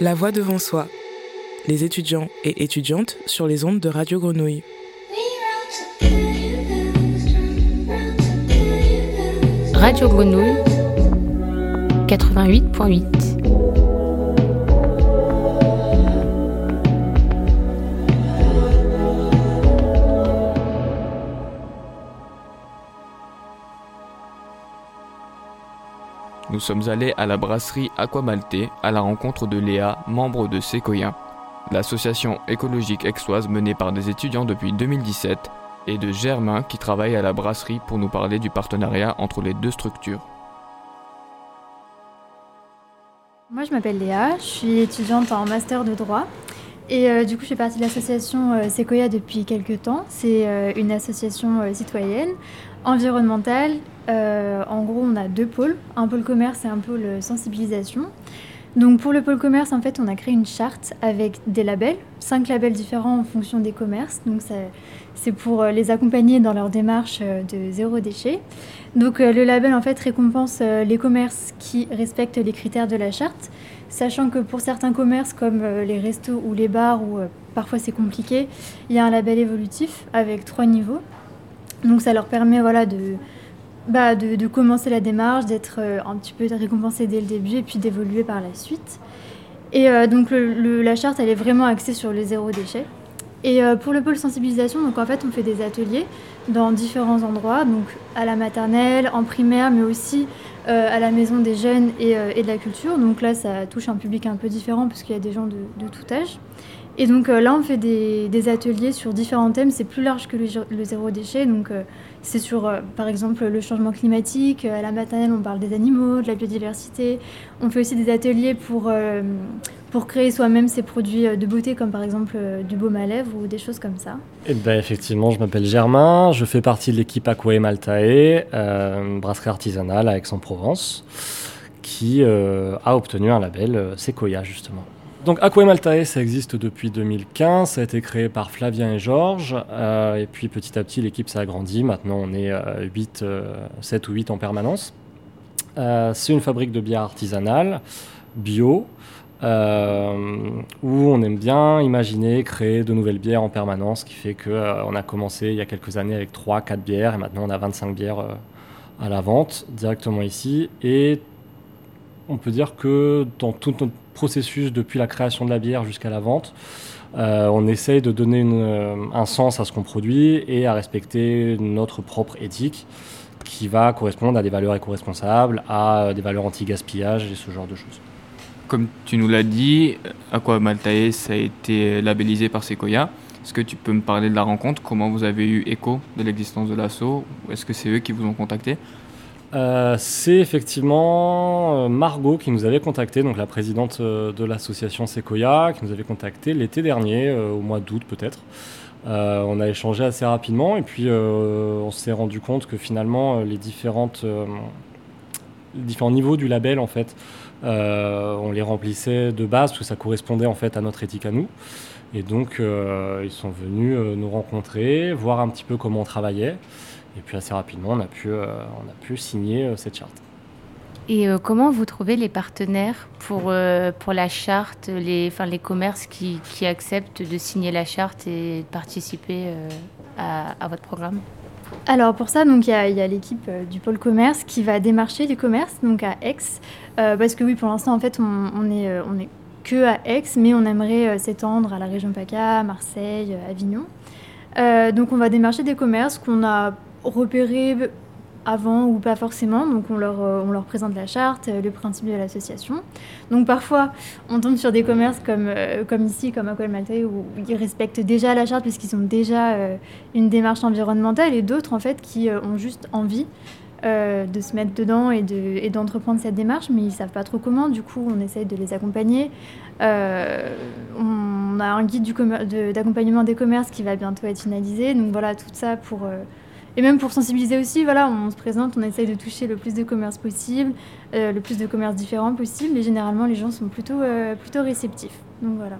La voix devant soi. Les étudiants et étudiantes sur les ondes de Radio Grenouille. Radio Grenouille 88.8 Nous sommes allés à la brasserie Aquamalté à la rencontre de Léa, membre de Sequoia, l'association écologique exoise menée par des étudiants depuis 2017, et de Germain qui travaille à la brasserie pour nous parler du partenariat entre les deux structures. Moi, je m'appelle Léa, je suis étudiante en master de droit. Et euh, du coup, je fais partie de l'association euh, Sequoia depuis quelques temps. C'est euh, une association citoyenne, environnementale. En gros, on a deux pôles, un pôle commerce et un pôle sensibilisation. Donc pour le pôle commerce, en fait, on a créé une charte avec des labels, cinq labels différents en fonction des commerces. Donc c'est pour les accompagner dans leur démarche de zéro déchet. Donc le label, en fait, récompense les commerces qui respectent les critères de la charte sachant que pour certains commerces comme euh, les restos ou les bars, où euh, parfois c'est compliqué, il y a un label évolutif avec trois niveaux. Donc ça leur permet voilà, de, bah, de, commencer la démarche, d'être euh, un petit peu récompensé dès le début et puis d'évoluer par la suite. Et donc la charte, elle est vraiment axée sur le zéro déchet. Et pour le pôle sensibilisation, donc en fait, on fait des ateliers dans différents endroits, donc à la maternelle, en primaire, mais aussi euh, à la maison des jeunes euh, et, de la culture. Donc là, ça touche un public un peu différent parce qu'il y a des gens de, tout âge. Et donc euh, là, on fait des, ateliers sur différents thèmes. C'est plus large que le, zéro déchet. Donc c'est sur, par exemple, le changement climatique. À la maternelle, on parle des animaux, de la biodiversité. On fait aussi des ateliers pour pour créer soi-même ses produits euh, de beauté, comme par exemple euh, du baume à lèvres ou des choses comme ça Eh ben, Effectivement, je m'appelle Germain, je fais partie de l'équipe Aquae Maltae, euh, brasserie artisanale à Aix-en-Provence, qui a obtenu un label Sequoia, justement. Donc Aquae ça existe depuis 2015, ça a été créé par Flavien et Georges, et puis petit à petit l'équipe s'est agrandie, maintenant on est 8, 7 ou 8 en permanence. c'est une fabrique de bière artisanale, bio, euh, où on aime bien imaginer créer de nouvelles bières en permanence, ce qui fait qu'on euh, a commencé il y a quelques années avec 3-4 bières et maintenant on a 25 bières euh, à la vente directement ici. Et on peut dire que dans tout notre processus depuis la création de la bière jusqu'à la vente, on essaye de donner un sens à ce qu'on produit et à respecter notre propre éthique qui va correspondre à des valeurs éco-responsables, à des valeurs anti-gaspillage et ce genre de choses. Comme tu nous l'as dit, Aqua Maltae, a été labellisé par Sequoia. Est-ce que tu peux me parler de la rencontre? Comment vous avez eu écho de l'existence de l'assaut? Est-ce que c'est eux qui vous ont contacté? Euh, c'est effectivement euh, Margot qui nous avait contacté, donc la présidente euh, de l'association Sequoia, qui nous avait contacté l'été dernier, au mois d'août peut-être. on a échangé assez rapidement et puis on s'est rendu compte que finalement les différentes différents niveaux du label en fait on les remplissait de base parce que ça correspondait en fait à notre éthique à nous. Et donc ils sont venus nous rencontrer, voir un petit peu comment on travaillait. Et puis assez rapidement, on a pu, on a pu signer cette charte. Et comment vous trouvez les partenaires pour, pour la charte, les, enfin, les commerces qui, qui, acceptent de signer la charte et de participer à, à votre programme? Alors pour ça, donc il y a, l'équipe du pôle commerce qui va démarcher les commerces donc à Aix euh, parce que oui, pour l'instant, en fait, on, est, euh, on est que à Aix, mais on aimerait euh, s'étendre à la région PACA, Marseille, Avignon. donc on va démarcher des commerces qu'on a repérés avant ou pas forcément. Donc on leur, on leur présente la charte, le principe de l'association. Donc parfois on tombe sur des commerces comme, comme ici, comme Aquel Maltais, où ils respectent déjà la charte puisqu'ils ont déjà une démarche environnementale et d'autres en fait qui ont juste envie euh, de se mettre dedans et d'entreprendre cette démarche, mais ils ne savent pas trop comment. Du coup, on essaye de les accompagner. Euh, on a un guide d'accompagnement des commerces qui va bientôt être finalisé. Donc voilà, tout ça pour... Euh, et même pour sensibiliser aussi, voilà, on se présente, on essaye de toucher le plus de commerces possible, le plus de commerces différents possible. Et généralement, les gens sont plutôt, plutôt réceptifs. Donc voilà.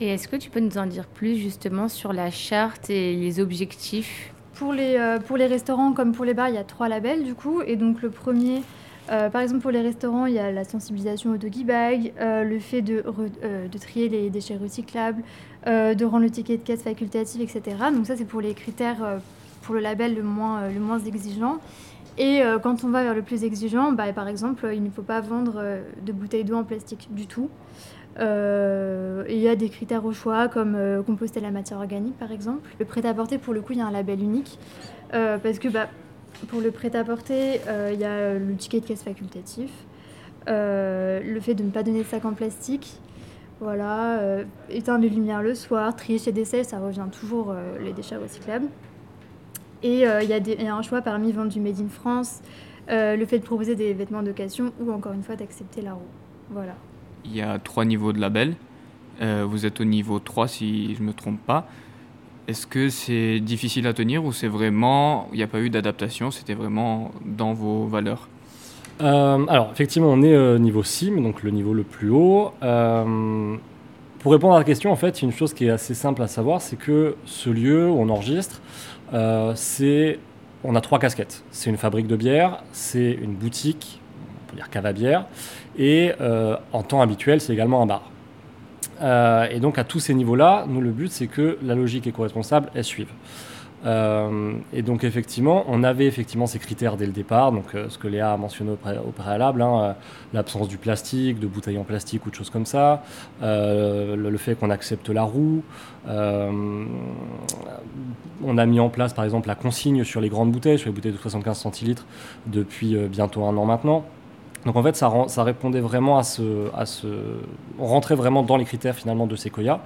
Et est-ce que tu peux nous en dire plus justement sur la charte et les objectifs? Pour les, euh, pour les restaurants comme pour les bars, il y a trois labels du coup. Et donc le premier, par exemple, pour les restaurants, il y a la sensibilisation au doggy bag, le fait de, de, trier les déchets recyclables, de rendre le ticket de caisse facultatif, etc. Donc ça, c'est pour les critères, pour le label le moins, moins exigeant. Et quand on va vers le plus exigeant, bah, par exemple, il ne faut pas vendre de bouteilles d'eau en plastique du tout. Euh, il y a des critères au choix, comme euh, composter la matière organique par exemple. Le prêt-à-porter, pour le coup, il y a un label unique. Euh, parce que bah, pour le prêt-à-porter, il y a le ticket de caisse facultatif, le fait de ne pas donner de sac en plastique, voilà, éteindre les lumières le soir, trier chez décès, ça revient toujours les déchets recyclables. Et il y, y, a un choix parmi vendre du Made in France, le fait de proposer des vêtements d'occasion ou encore une fois d'accepter la roue. Voilà il y a trois niveaux de label. Euh, vous êtes au niveau 3 si je ne me trompe pas. Est-ce que c'est difficile à tenir ou c'est vraiment, il n'y a pas eu d'adaptation, c'était vraiment dans vos valeurs? Euh, Alors effectivement, on est au niveau SIM, donc le niveau le plus haut. Euh, pour répondre à la question, en fait, une chose qui est assez simple à savoir, c'est que ce lieu où on enregistre, c'est, on a trois casquettes. C'est une fabrique de bière, c'est une boutique, on peut dire cave à bière, et euh, en temps habituel, c'est également un bar. Euh, et donc à tous ces niveaux-là, nous le but c'est que la logique éco-responsable elle suive. Euh, et donc effectivement, on avait effectivement ces critères dès le départ, donc ce que Léa a mentionné au, préalable, hein, l'absence du plastique, de bouteilles en plastique ou de choses comme ça, le, fait qu'on accepte la roue, on a mis en place par exemple la consigne sur les grandes bouteilles, sur les bouteilles de 75 centilitres depuis bientôt un an maintenant. Donc en fait, ça, ça répondait vraiment à ce, à ce... On rentrait vraiment dans les critères finalement de Sequoia.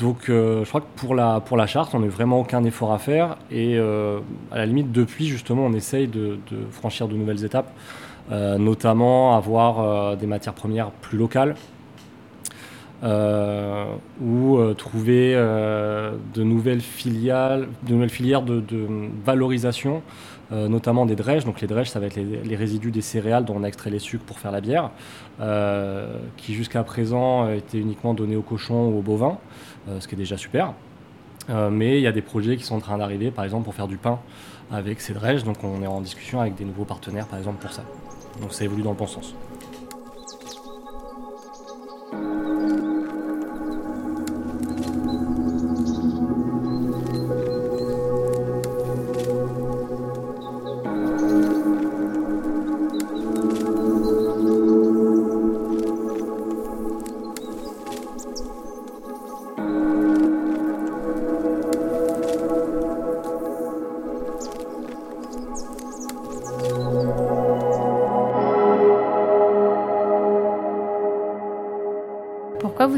Donc euh, je crois que pour la, pour la charte, on n'a vraiment aucun effort à faire. Et euh, à la limite, depuis justement, on essaye de, franchir de nouvelles étapes, euh, notamment avoir des matières premières plus locales. ou trouver de nouvelles filiales, de nouvelles filières de, valorisation notamment des drèches. Donc les drèches, ça va être les, résidus des céréales dont on a extrait les sucres pour faire la bière, qui jusqu'à présent étaient uniquement donnés aux cochons ou aux bovins, ce qui est déjà super. mais il y a des projets qui sont en train d'arriver, par exemple pour faire du pain avec ces drèches. Donc on est en discussion avec des nouveaux partenaires, par exemple pour ça. Donc ça évolue dans le bon sens.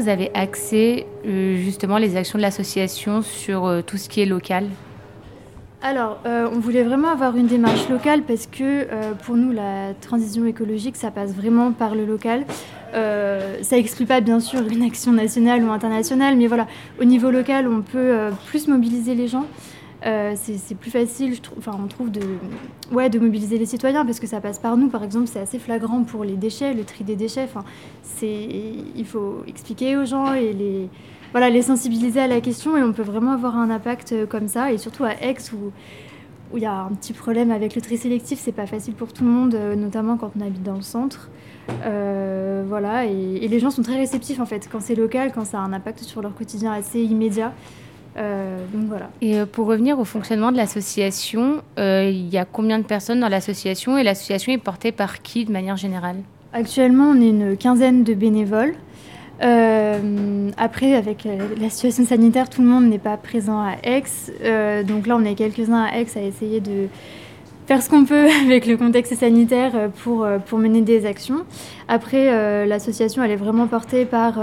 Vous avez axé euh, justement les actions de l'association sur euh, tout ce qui est local? Alors, euh, on voulait vraiment avoir une démarche locale parce que pour nous, la transition écologique, ça passe vraiment par le local. ça exclut pas bien sûr une action nationale ou internationale, mais voilà, au niveau local, on peut plus mobiliser les gens. Euh, c'est plus facile, enfin, on trouve, de, ouais, de mobiliser les citoyens parce que ça passe par nous. Par exemple, c'est assez flagrant pour les déchets, le tri des déchets. Enfin, il faut expliquer aux gens et les, voilà, les sensibiliser à la question et on peut vraiment avoir un impact euh, comme ça. Et surtout à Aix où où il y a un petit problème avec le tri sélectif, c'est pas facile pour tout le monde, euh, notamment quand on habite dans le centre. voilà, et, et, les gens sont très réceptifs en fait quand c'est local, quand ça a un impact sur leur quotidien assez immédiat. Euh, donc voilà. Et euh, pour revenir au fonctionnement de l'association, euh, il y a combien de personnes dans l'association et l'association est portée par qui de manière générale? Actuellement, on est une quinzaine de bénévoles. après, avec la situation sanitaire, tout le monde n'est pas présent à Aix. donc là, on est quelques-uns à Aix à essayer de faire ce qu'on peut avec le contexte sanitaire pour, pour mener des actions. Après, l'association, elle est vraiment portée par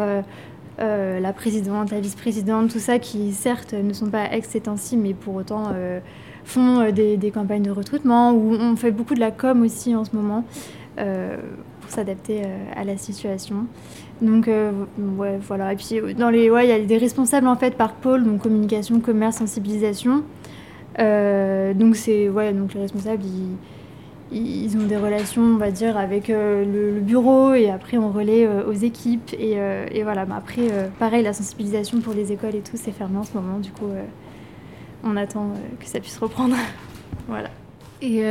euh, la présidente, la vice-présidente, tout ça, qui certes ne sont pas ex ces mais pour autant euh, font euh, des, campagnes de recrutement, où on fait beaucoup de la com aussi en ce moment, pour s'adapter à la situation. Donc voilà. Et puis dans les, ouais, il y a des responsables en fait par pôle, donc communication, commerce, sensibilisation. donc c'est ouais, donc les responsables ils ils ont des relations, on va dire, avec euh, le, bureau et après on relaie euh, aux équipes. Et, euh, voilà, mais après, pareil, la sensibilisation pour les écoles et tout, c'est fermé en ce moment. Du coup, on attend que ça puisse reprendre. voilà. Et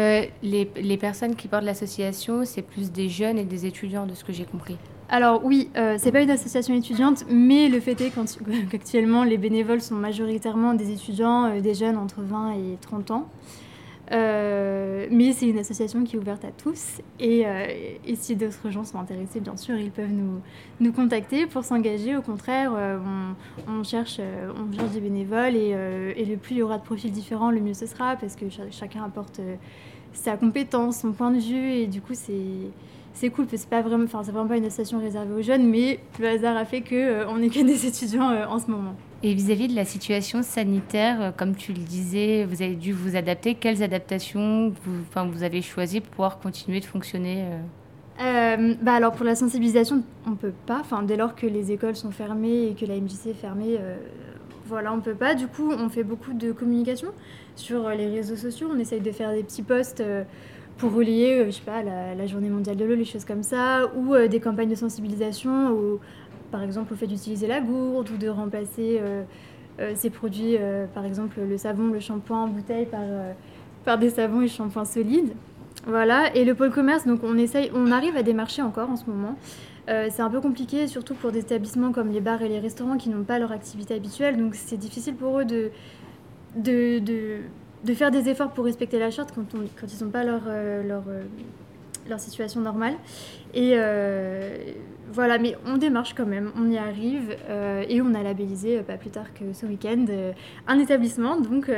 les, les, personnes qui portent l'association, c'est plus des jeunes et des étudiants, de ce que j'ai compris. Alors oui, c'est pas une association étudiante, mais le fait est qu'actuellement les bénévoles sont majoritairement des étudiants, des jeunes entre 20 et 30 ans. Euh, mais c'est une association qui est ouverte à tous. Et, si d'autres gens sont intéressés, bien sûr, ils peuvent nous, nous contacter pour s'engager. Au contraire, on, cherche, on cherche des bénévoles et, le plus il y aura de profils différents, le mieux ce sera parce que chacun apporte sa compétence, son point de vue et du coup c'est cool, c'est pas vraiment, enfin c'est vraiment pas une association réservée aux jeunes, mais le hasard a fait que euh, n'est que des étudiants euh, en ce moment. Et vis-à-vis de la situation sanitaire, euh, comme tu le disais, vous avez dû vous adapter. Quelles adaptations vous, enfin, vous avez choisi pour pouvoir continuer de fonctionner bah alors pour la sensibilisation, on peut pas. Enfin, dès lors que les écoles sont fermées et que la MJC est fermée, voilà, on peut pas. Du coup, on fait beaucoup de communication sur les réseaux sociaux. On essaye de faire des petits posts pour relier, euh, je sais pas, la, journée mondiale de l'eau, les choses comme ça, ou euh, des campagnes de sensibilisation, par exemple au fait d'utiliser la gourde ou de remplacer euh, ces produits, par exemple le savon, le shampoing en bouteille par, par des savons et shampoings solides. Voilà, et le pôle commerce, donc on essaye, on arrive à démarcher encore en ce moment. c'est un peu compliqué, surtout pour des établissements comme les bars et les restaurants qui n'ont pas leur activité habituelle, donc c'est difficile pour eux de, de, de faire des efforts pour respecter la charte quand, ils n'ont pas leur, euh, leur, euh, leur, situation normale. Et euh, voilà, mais on démarche quand même, on y arrive et on a labellisé pas plus tard que ce week-end un établissement, donc,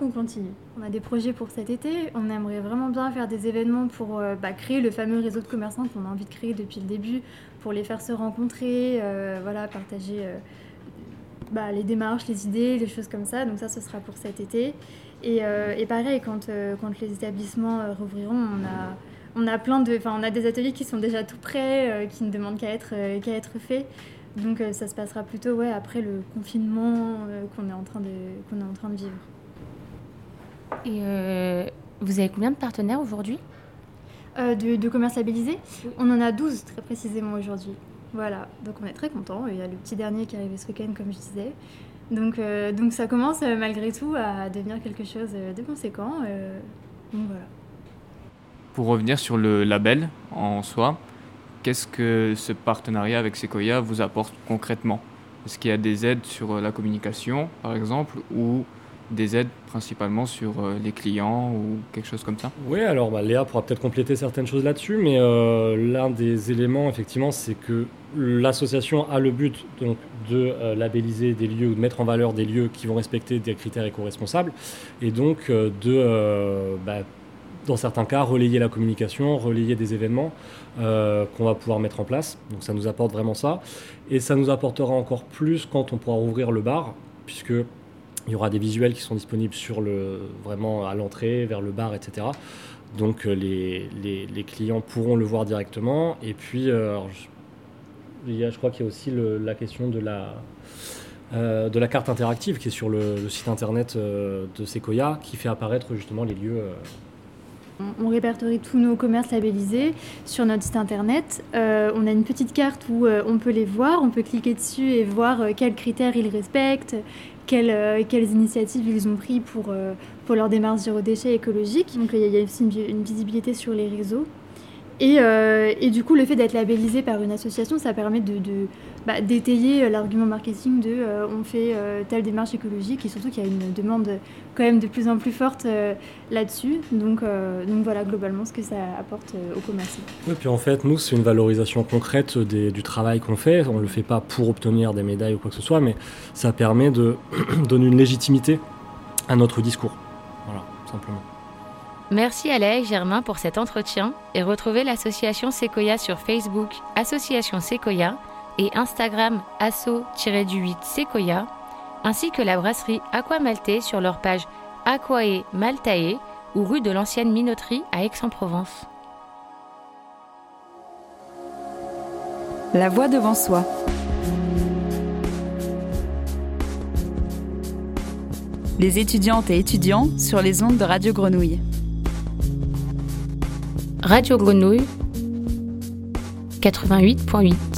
on continue. On a des projets pour cet été, on aimerait vraiment bien faire des événements pour bah, créer le fameux réseau de commerçants qu'on a envie de créer depuis le début, pour les faire se rencontrer, voilà, partager bah, les démarches, les idées, les choses comme ça. Donc ça, ce sera pour cet été. Euh, et, pareil, quand, euh, quand, les établissements euh, rouvriront, on a, on a plein de, on a des ateliers qui sont déjà tout prêts, qui ne demandent qu'à être, qu'à être faits. Donc ça se passera plutôt ouais, après le confinement qu'on est, en train de, qu'on est en train de vivre. Et vous avez combien de partenaires aujourd'hui? De, de On en a 12 très précisément aujourd'hui. Voilà, donc on est très contents. Il y a le petit dernier qui est arrivé ce week-end, comme je disais. Donc, euh, donc ça commence euh, malgré tout à devenir quelque chose euh, de conséquent. donc voilà. Pour revenir sur le label en soi, qu'est-ce que ce partenariat avec Sequoia vous apporte concrètement? Est-ce qu'il y a des aides sur la communication, par exemple, ou des aides principalement sur les clients ou quelque chose comme ça? Oui, alors bah, Léa pourra peut-être compléter certaines choses là-dessus, mais l'un des éléments, effectivement, c'est que L'association a le but donc, de euh, labelliser des lieux ou de mettre en valeur des lieux qui vont respecter des critères éco-responsables et donc euh, de, euh, bah, dans certains cas, relayer la communication, relayer des événements qu'on va pouvoir mettre en place. Donc ça nous apporte vraiment ça. Et ça nous apportera encore plus quand on pourra rouvrir le bar, puisque il y aura des visuels qui sont disponibles sur le, vraiment à l'entrée, vers le bar, etc. Donc les, les, clients pourront le voir directement. Et puis, je crois qu'il y a aussi la question de la, euh, de la carte interactive qui est sur le, site internet euh, de Sequoia qui fait apparaître justement les lieux. Euh. On répertorie tous nos commerces labellisés sur notre site internet. on a une petite carte où on peut les voir, on peut cliquer dessus et voir quels critères ils respectent, quelles, quelles initiatives ils ont pris pour, pour leur démarche zéro déchet écologique. Donc il y a aussi une visibilité sur les réseaux. Euh, et, du coup, le fait d'être labellisé par une association, ça permet de, bah, d'étayer euh, l'argument marketing de euh, on fait telle démarche écologique et surtout qu'il y a une demande quand même de plus en plus forte là-dessus. Donc, voilà, globalement, ce que ça apporte au commerce. Oui, puis en fait, nous, c'est une valorisation concrète du travail qu'on fait. On ne le fait pas pour obtenir des médailles ou quoi que ce soit, mais ça permet de donner une légitimité à notre discours. Voilà, simplement. Merci à Léa Germain pour cet entretien et retrouvez l'association Sequoia sur Facebook Association Sequoia et Instagram asso-du-8 Sequoia, ainsi que la brasserie Aqua Maltais sur leur page Aquae Maltae ou rue de l'ancienne minoterie à Aix-en-Provence. La voix devant soi. Les étudiantes et étudiants sur les ondes de Radio Grenouille. Radio Grenouille 88.8